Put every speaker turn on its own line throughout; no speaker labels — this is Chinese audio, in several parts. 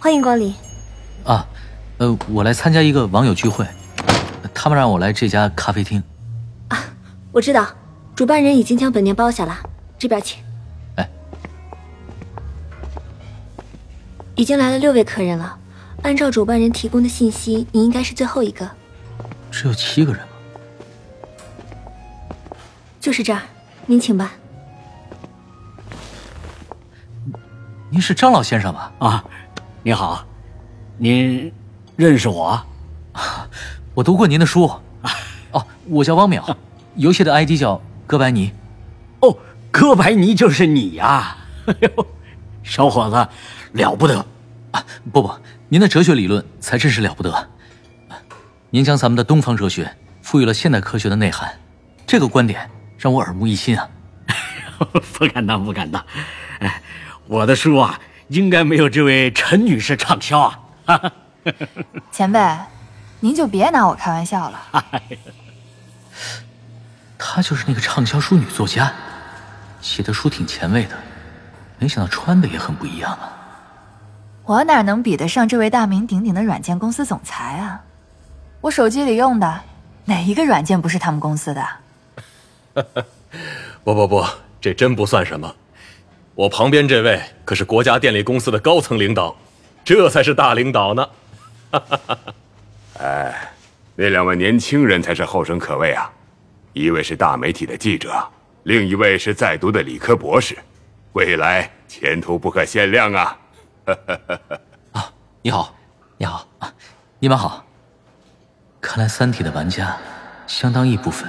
欢迎光临。
啊，呃，我来参加一个网友聚会，他们让我来这家咖啡厅。
啊，我知道，主办人已经将本店包下了，这边请。
哎，
已经来了六位客人了，按照主办人提供的信息，你应该是最后一个。
只有七个人吗？
就是这儿，您请吧。
您是张老先生吧？
啊，你好，您认识我？
我读过您的书。哦，我叫汪淼，游戏的 ID 叫哥白尼。
哦，哥白尼就是你呀！哎呦，小伙子，了不得！
啊，不不，您的哲学理论才真是了不得。您将咱们的东方哲学赋予了现代科学的内涵，这个观点让我耳目一新啊！
不敢当，不敢当。哎。我的书啊，应该没有这位陈女士畅销啊！
前辈，您就别拿我开玩笑了。
她就是那个畅销书女作家，写的书挺前卫的，没想到穿的也很不一样啊。
我哪能比得上这位大名鼎鼎的软件公司总裁啊？我手机里用的哪一个软件不是他们公司的？
不不不，这真不算什么。我旁边这位可是国家电力公司的高层领导，这才是大领导呢。
哎，那两位年轻人才是后生可畏啊！一位是大媒体的记者，另一位是在读的理科博士，未来前途不可限量啊！
啊，你好，你好啊，你们好。看来《三体》的玩家，相当一部分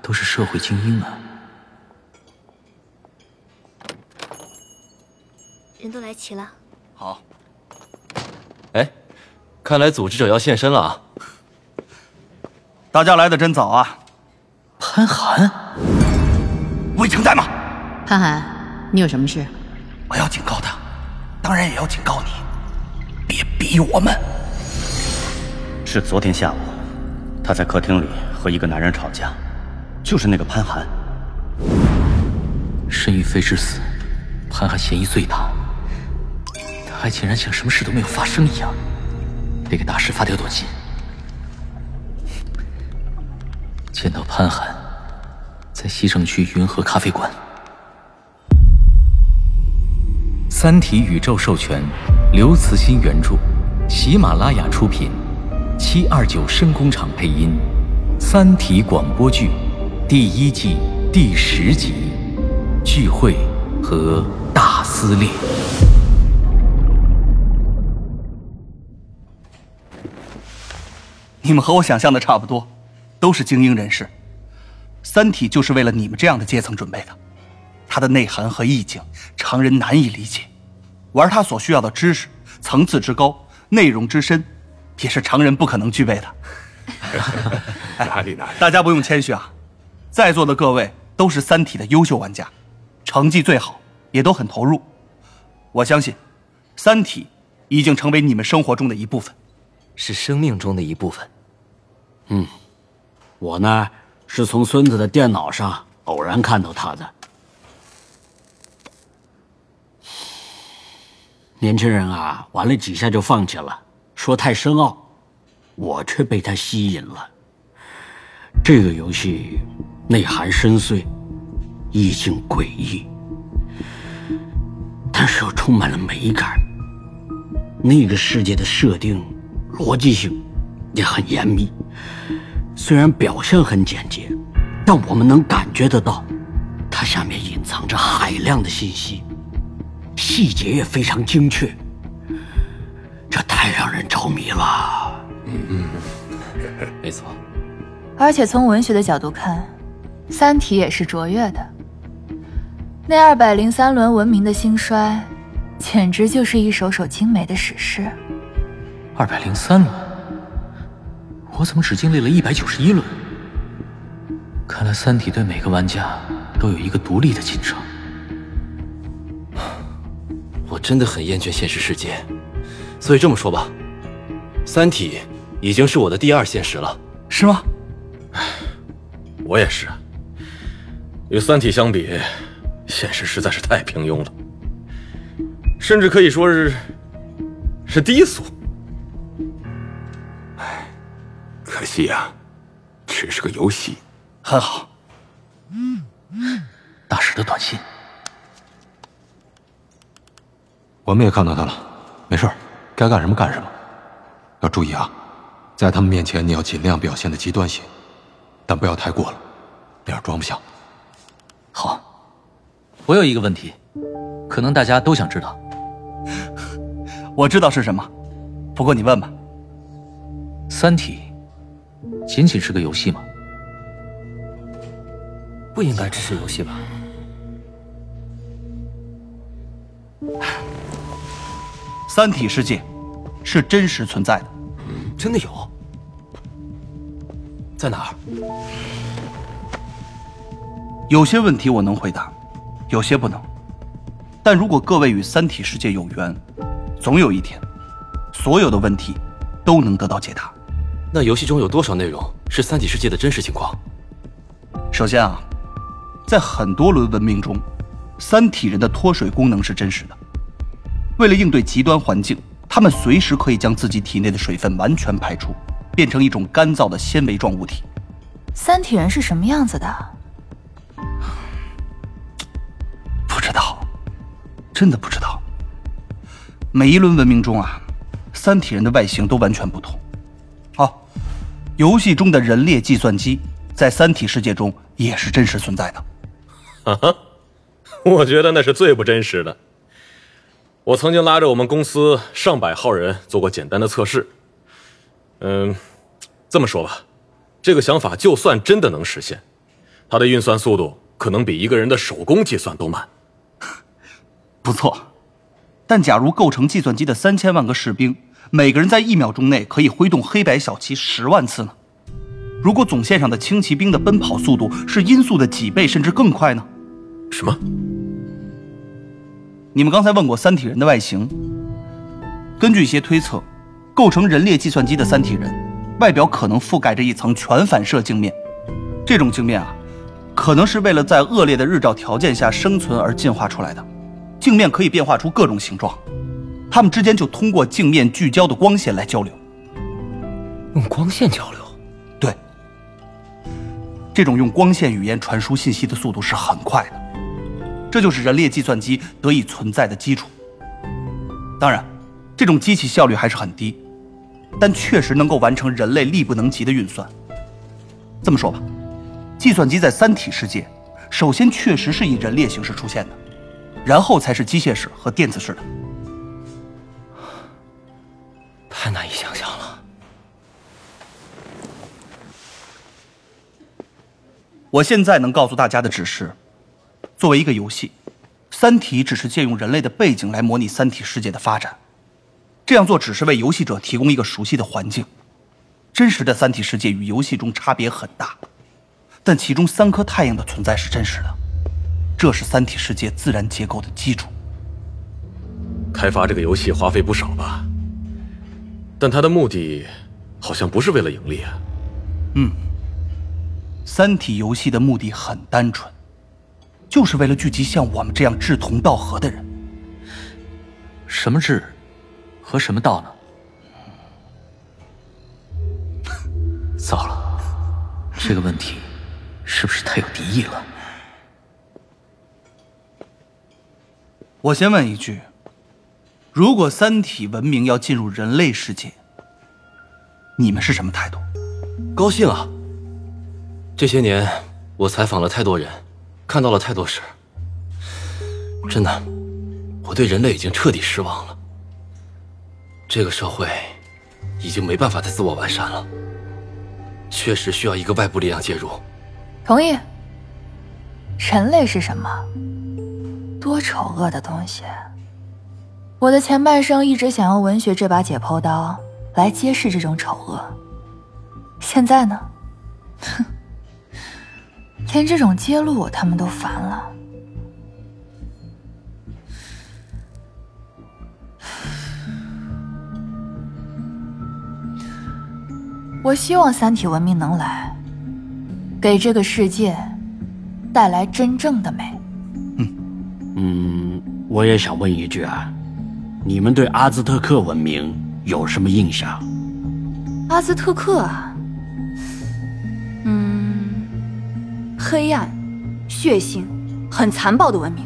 都是社会精英啊。
人都来齐了，
好。哎，看来组织者要现身了啊！
大家来的真早啊！
潘寒，
魏成在吗？
潘寒，你有什么事？
我要警告他，当然也要警告你，别逼我们。
是昨天下午，他在客厅里和一个男人吵架，就是那个潘寒。
申玉飞之死，潘寒嫌疑最大。还竟然像什么事都没有发生一样，得给大师发条短信。见到潘寒，在西城区云和咖啡馆。
《三体》宇宙授权，刘慈欣原著，喜马拉雅出品，七二九声工厂配音，《三体》广播剧第一季第十集，聚会和大撕裂。
你们和我想象的差不多，都是精英人士。三体就是为了你们这样的阶层准备的，它的内涵和意境常人难以理解，玩它所需要的知识层次之高，内容之深，也是常人不可能具备的。
哪里哪里？
大家不用谦虚啊，在座的各位都是三体的优秀玩家，成绩最好，也都很投入。我相信，三体已经成为你们生活中的一部分，
是生命中的一部分。
嗯，我呢是从孙子的电脑上偶然看到他的。年轻人啊，玩了几下就放弃了，说太深奥。我却被他吸引了。这个游戏内涵深邃，意境诡异，但是又充满了美感。那个世界的设定逻辑性也很严密。虽然表现很简洁，但我们能感觉得到，它下面隐藏着海量的信息，细节也非常精确。这太让人着迷了。嗯嗯，
没错。
而且从文学的角度看，《三体》也是卓越的。那二百零三轮文明的兴衰，简直就是一首首精美的史诗。
二百零三轮。我怎么只经历了一百九十一轮？看来《三体》对每个玩家都有一个独立的进程。
我真的很厌倦现实世界，所以这么说吧，《三体》已经是我的第二现实了。
是吗？
我也是。与《三体》相比，现实实在是太平庸了，甚至可以说是，是是低俗。
可惜呀，只是个游戏。
很好。
大师的短信，
我们也看到他了。没事该干什么干什么。要注意啊，在他们面前你要尽量表现的极端些，但不要太过了，那样装不下。
好。我有一个问题，可能大家都想知道。
我知道是什么，不过你问吧。
《三体》仅仅是个游戏吗？
不应该只是游戏吧？
三体世界是真实存在的，
真的有？在哪儿？
有些问题我能回答，有些不能。但如果各位与三体世界有缘，总有一天，所有的问题都能得到解答。
那游戏中有多少内容是三体世界的真实情况？
首先啊，在很多轮文明中，三体人的脱水功能是真实的。为了应对极端环境，他们随时可以将自己体内的水分完全排出，变成一种干燥的纤维状物体。
三体人是什么样子的？
不知道，真的不知道。每一轮文明中啊，三体人的外形都完全不同。哦，游戏中的人列计算机在三体世界中也是真实存在的。
啊哈，我觉得那是最不真实的。我曾经拉着我们公司上百号人做过简单的测试。嗯，这么说吧，这个想法就算真的能实现，它的运算速度可能比一个人的手工计算都慢。
不错，但假如构成计算机的三千万个士兵，每个人在一秒钟内可以挥动黑白小旗十万次呢？如果总线上的轻骑兵的奔跑速度是音速的几倍甚至更快呢？
什么？
你们刚才问过三体人的外形，根据一些推测，构成人列计算机的三体人，外表可能覆盖着一层全反射镜面。这种镜面啊，可能是为了在恶劣的日照条件下生存而进化出来的。镜面可以变化出各种形状，它们之间就通过镜面聚焦的光线来交流。
用光线交流？
对，这种用光线语言传输信息的速度是很快的。这就是人类计算机得以存在的基础。当然，这种机器效率还是很低，但确实能够完成人类力不能及的运算。这么说吧，计算机在三体世界，首先确实是以人类形式出现的，然后才是机械式和电子式的。
太难以想象了。
我现在能告诉大家的只是。作为一个游戏，《三体》只是借用人类的背景来模拟三体世界的发展。这样做只是为游戏者提供一个熟悉的环境。真实的三体世界与游戏中差别很大，但其中三颗太阳的存在是真实的，这是三体世界自然结构的基础。
开发这个游戏花费不少吧？但他的目的好像不是为了盈利啊。
嗯，三体游戏的目的很单纯。就是为了聚集像我们这样志同道合的人。
什么志，和什么道呢？糟了，这个问题是不是太有敌意了？
我先问一句：如果三体文明要进入人类世界，你们是什么态度？
高兴啊！这些年我采访了太多人。看到了太多事，真的，我对人类已经彻底失望了。这个社会已经没办法再自我完善了，确实需要一个外部力量介入。
同意。人类是什么？多丑恶的东西！我的前半生一直想用文学这把解剖刀来揭示这种丑恶，现在呢？哼。连这种揭露他们都烦了。我希望三体文明能来，给这个世界带来真正的美。
嗯嗯，我也想问一句啊，你们对阿兹特克文明有什么印象？
阿兹特克啊，嗯，黑暗、血腥、很残暴的文明。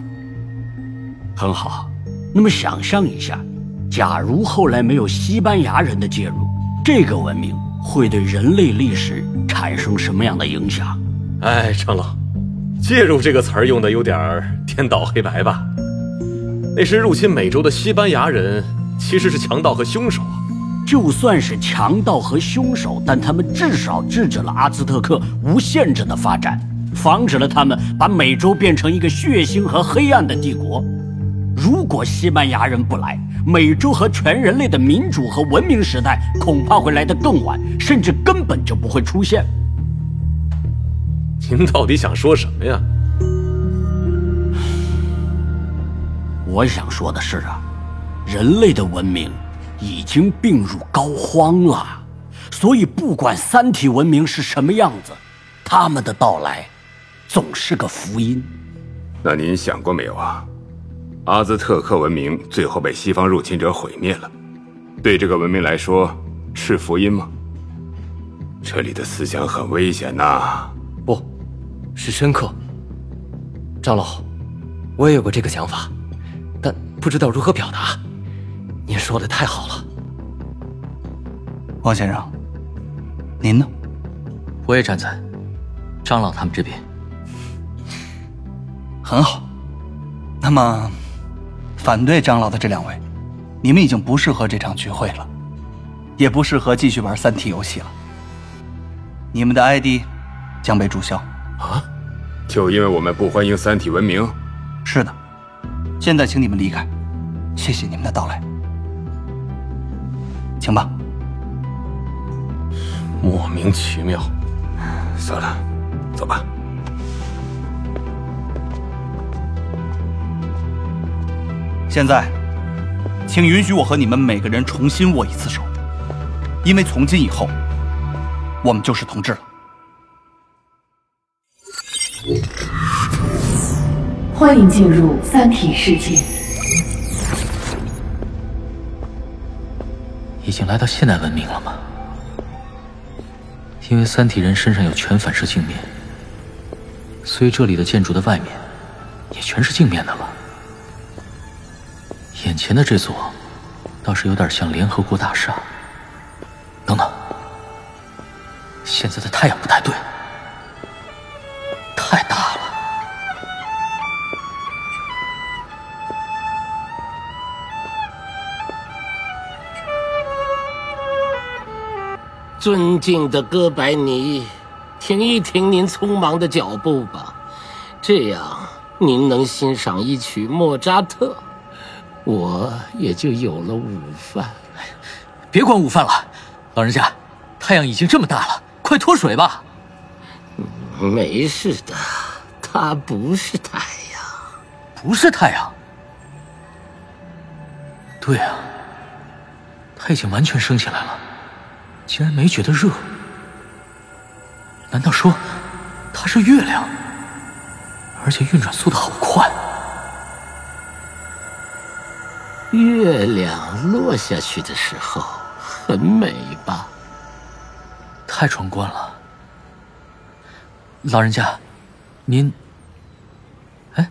很好，那么想象一下，假如后来没有西班牙人的介入，这个文明会对人类历史产生什么样的影响？
哎，长老，介入这个词儿用的有点颠倒黑白吧？那时入侵美洲的西班牙人其实是强盗和凶手啊。
就算是强盗和凶手，但他们至少制止了阿兹特克无限制的发展，防止了他们把美洲变成一个血腥和黑暗的帝国。如果西班牙人不来，美洲和全人类的民主和文明时代恐怕会来得更晚，甚至根本就不会出现。
您到底想说什么呀？
我想说的是啊，人类的文明已经病入膏肓了，所以不管三体文明是什么样子，他们的到来总是个福音。
那您想过没有啊？阿兹特克文明最后被西方入侵者毁灭了，对这个文明来说是福音吗？这里的思想很危险呐！
不，是深刻。长老，我也有过这个想法，但不知道如何表达。您说的太好了，
王先生，您呢？
我也站在张老他们这边。
很好，那么。反对张老的这两位，你们已经不适合这场聚会了，也不适合继续玩三体游戏了。你们的 ID 将被注销。
啊？就因为我们不欢迎三体文明？
是的。现在请你们离开，谢谢你们的到来。请吧。
莫名其妙。
算了，走吧。
现在，请允许我和你们每个人重新握一次手，因为从今以后，我们就是同志了。
欢迎进入三体世界。
已经来到现代文明了吗？因为三体人身上有全反射镜面，所以这里的建筑的外面也全是镜面的了。眼前的这座，倒是有点像联合国大厦。等等，现在的太阳不太对，太大
尊敬的哥白尼，停一停您匆忙的脚步吧，这样您能欣赏一曲莫扎特。我也就有了午饭。
别管午饭了，老人家，太阳已经这么大了，快脱水吧。
没事的，它不是太阳，
不是太阳。对啊，它已经完全升起来了，竟然没觉得热。难道说它是月亮？而且运转速度好快。
月亮落下去的时候很美吧？
太壮观了，老人家，您，哎，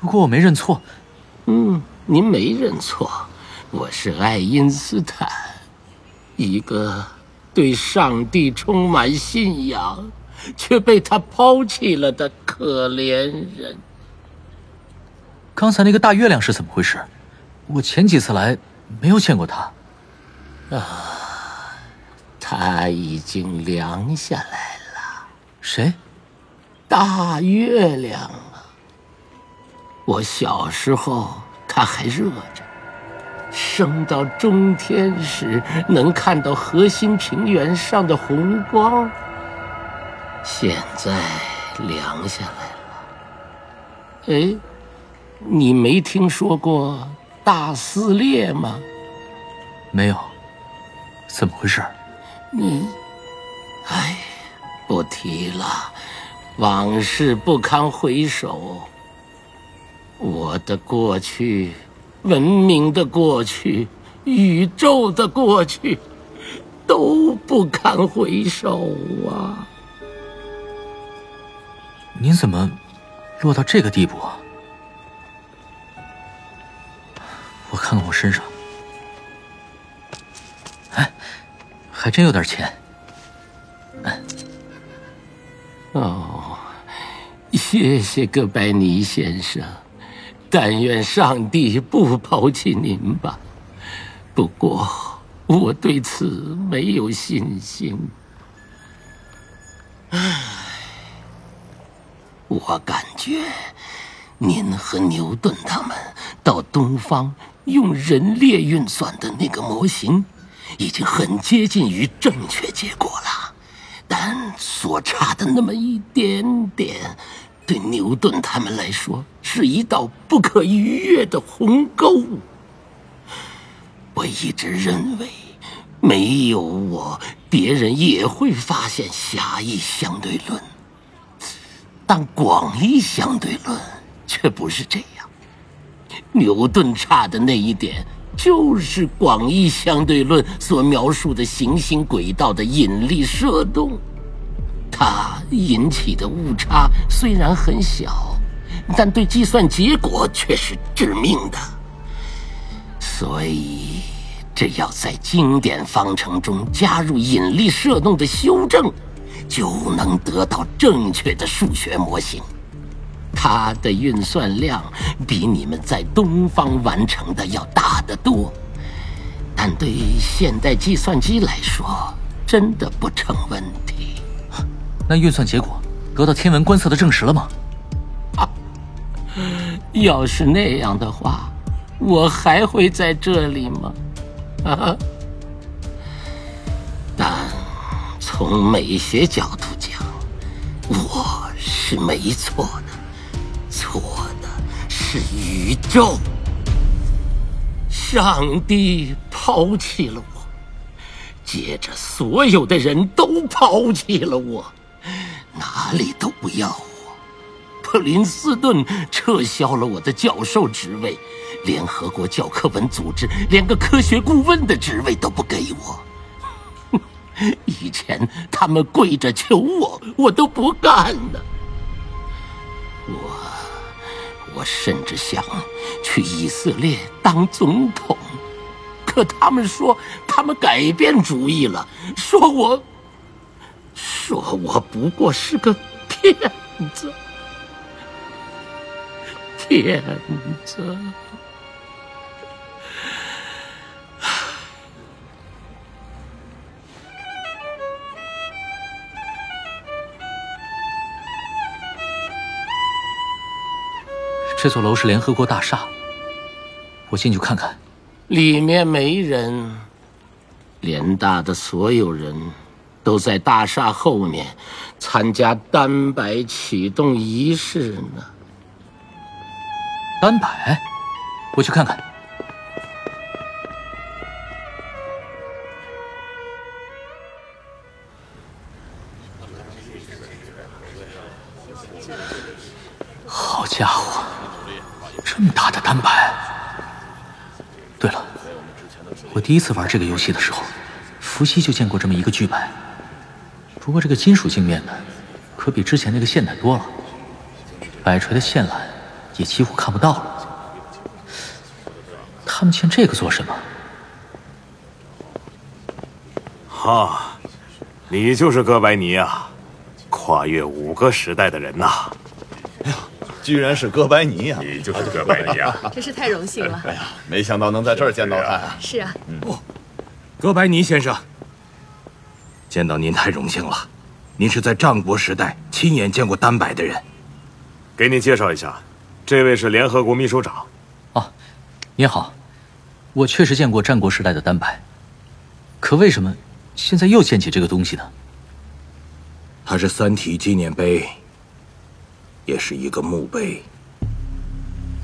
如果我没认错，
嗯，您没认错，我是爱因斯坦，一个对上帝充满信仰，却被他抛弃了的可怜人。
刚才那个大月亮是怎么回事？我前几次来没有见过他。
啊，他已经凉下来了。
谁？
大月亮啊！我小时候他还热着，升到中天时能看到核心平原上的红光。现在凉下来了。哎，你没听说过？大撕裂吗？
没有，怎么回事？
你，哎，不提了，往事不堪回首。我的过去文明的过去，宇宙的过去，都不堪回首啊！
您怎么落到这个地步啊？我看看我身上，哎，还真有点钱。
哦，谢谢哥白尼先生，但愿上帝不抛弃您吧。不过我对此没有信心。唉，我感觉您和牛顿他们到东方。用人列运算的那个模型，已经很接近于正确结果了，但所差的那么一点点，对牛顿他们来说是一道不可逾越的鸿沟。我一直认为，没有我，别人也会发现狭义相对论，但广义相对论却不是这样。牛顿差的那一点，就是广义相对论所描述的行星轨道的引力射动，它引起的误差虽然很小，但对计算结果却是致命的。所以，只要在经典方程中加入引力射动的修正，就能得到正确的数学模型。它的运算量比你们在东方完成的要大得多，但对于现代计算机来说，真的不成问题。
那运算结果得到天文观测的证实了吗？
啊，要是那样的话，我还会在这里吗？啊！但从美学角度讲，我是没错的。错的是宇宙，上帝抛弃了我，接着所有的人都抛弃了我，哪里都不要我。普林斯顿撤销了我的教授职位，联合国教科文组织连个科学顾问的职位都不给我。以前他们跪着求我，我都不干呢。我。我甚至想去以色列当总统，可他们说他们改变主意了，说我，说我不过是个骗子，骗子。
这座楼是联合国大厦，我进去看看。
里面没人，联大的所有人都在大厦后面参加单摆启动仪式呢。
单摆，我去看看。好家伙！这么大的单摆。对了，我第一次玩这个游戏的时候，伏羲就见过这么一个巨摆。不过这个金属镜面的，可比之前那个现代多了。摆锤的线缆也几乎看不到了。他们欠这个做什么？
哈，你就是哥白尼啊，跨越五个时代的人呐！
哎呀居然是哥白尼啊！
你就是哥白尼啊！
真是太荣幸了。哎
呀，没想到能在这儿见到他。
是啊。
哦，哥白尼先生，见到您太荣幸了。您是在战国时代亲眼见过单摆的人。给您介绍一下，这位是联合国秘书长。
哦，您好，我确实见过战国时代的单摆，可为什么现在又建起这个东西呢？
它是三体纪念碑。也是一个墓碑。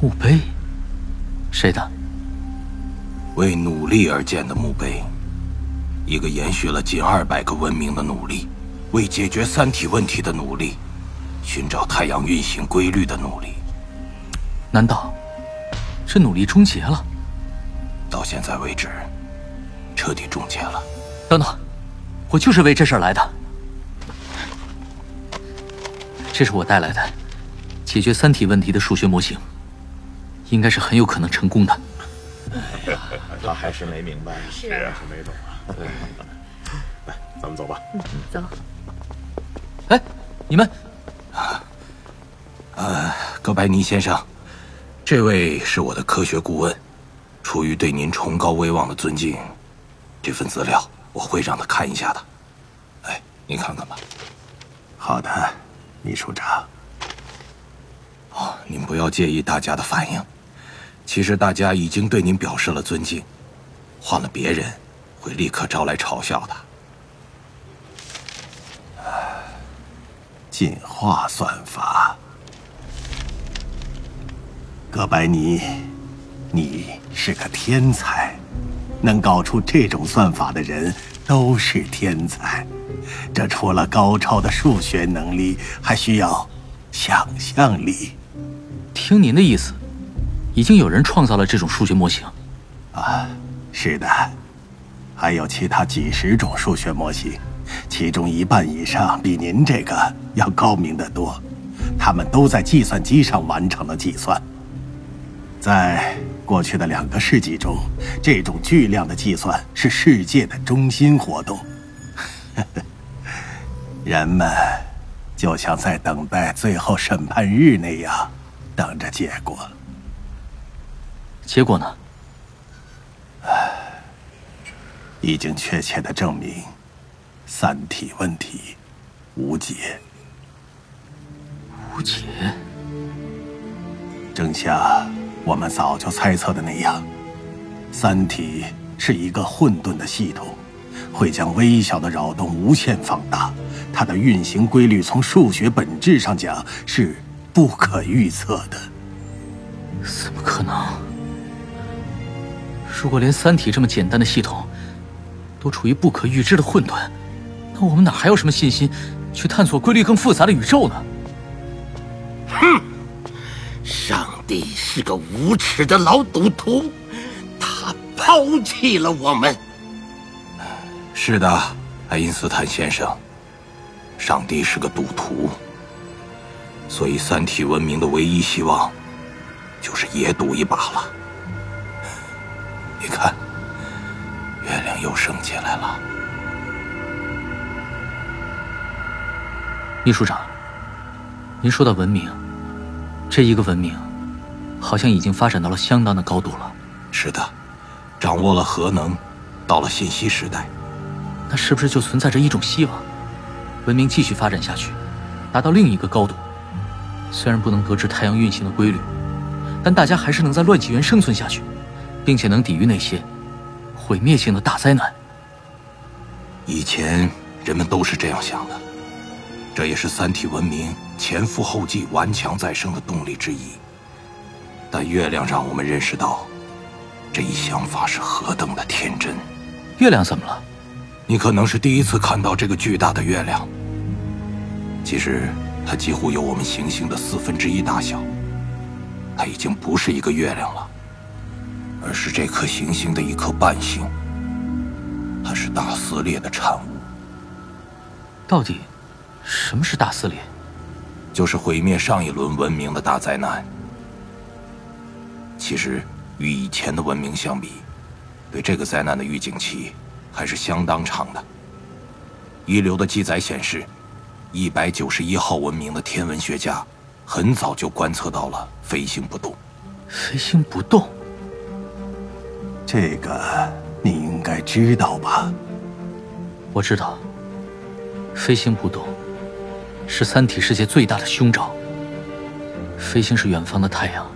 墓碑，谁的？
为努力而建的墓碑，一个延续了近二百个文明的努力，为解决三体问题的努力，寻找太阳运行规律的努力。
难道这努力终结了。
到现在为止，彻底终结了。
等等，我就是为这事儿来的。这是我带来的解决三体问题的数学模型，应该是很有可能成功的。
哎呀，他还是没明白，
是
啊，是没懂啊。来，咱们走吧。
嗯，走。
哎，你们，
呃，葛白尼先生，这位是我的科学顾问，出于对您崇高威望的尊敬，这份资料我会让他看一下的。哎，您看看吧。
好的，秘书长。
哦，您不要介意大家的反应。其实大家已经对您表示了尊敬，换了别人，会立刻招来嘲笑的。
进化算法，哥白尼，你是个天才，能搞出这种算法的人都是天才。这除了高超的数学能力，还需要想象力。
听您的意思，已经有人创造了这种数学模型。
啊，是的，还有其他几十种数学模型。其中一半以上比您这个要高明得多，他们都在计算机上完成了计算。在过去的两个世纪中，这种巨量的计算是世界的中心活动。人们就像在等待最后审判日那样，等着结果。
结果呢？
唉，已经确切的证明。三体问题无解，
无解。
正像我们早就猜测的那样，三体是一个混沌的系统，会将微小的扰动无限放大。它的运行规律从数学本质上讲是不可预测的。
怎么可能？如果连三体这么简单的系统都处于不可预知的混沌，那我们哪还有什么信心去探索规律更复杂的宇宙呢？
哼！上帝是个无耻的老赌徒，他抛弃了我们。
是的，爱因斯坦先生，上帝是个赌徒，所以三体文明的唯一希望就是也赌一把了。你看，月亮又升起来了。
秘书长，您说到文明，这一个文明好像已经发展到了相当的高度了。
是的，掌握了核能，到了信息时代。
那是不是就存在着一种希望，文明继续发展下去，达到另一个高度？虽然不能得知太阳运行的规律，但大家还是能在乱纪元生存下去，并且能抵御那些毁灭性的大灾难。
以前人们都是这样想的。这也是三体文明前赴后继、顽强再生的动力之一。但月亮让我们认识到，这一想法是何等的天真。
月亮怎么了？
你可能是第一次看到这个巨大的月亮。其实，它几乎有我们行星的四分之一大小。它已经不是一个月亮了，而是这颗行星的一颗半星。它是大撕裂的产物。
到底？什么是大撕裂？
就是毁灭上一轮文明的大灾难。其实，与以前的文明相比，对这个灾难的预警期还是相当长的。遗留的记载显示，一百九十一号文明的天文学家很早就观测到了飞星不动。
飞星不动？
这个你应该知道吧？
我知道，飞星不动。是三体世界最大的凶兆。飞星是远方的太阳，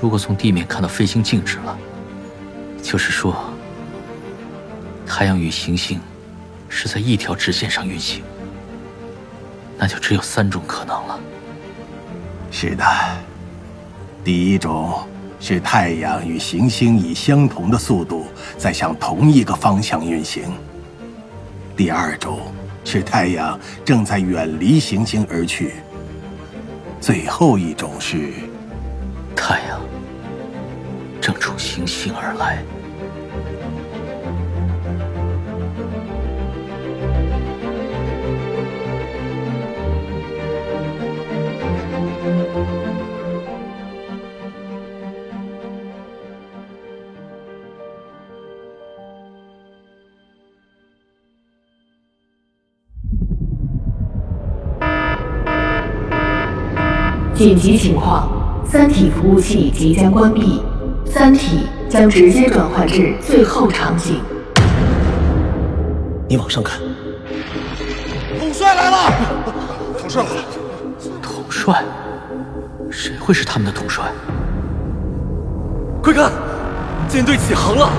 如果从地面看到飞星静止了，就是说，太阳与行星是在一条直线上运行，那就只有三种可能了。
是的，第一种是太阳与行星以相同的速度在向同一个方向运行。第二种。是太阳正在远离行星而去。最后一种是，
太阳正冲行星而来。
紧急情况，三体服务器即将关闭，三体将直接转换至最后场景。
你往上看，
统帅来了！统帅来了！
统帅？谁会是他们的统帅？
快看，舰队起航了！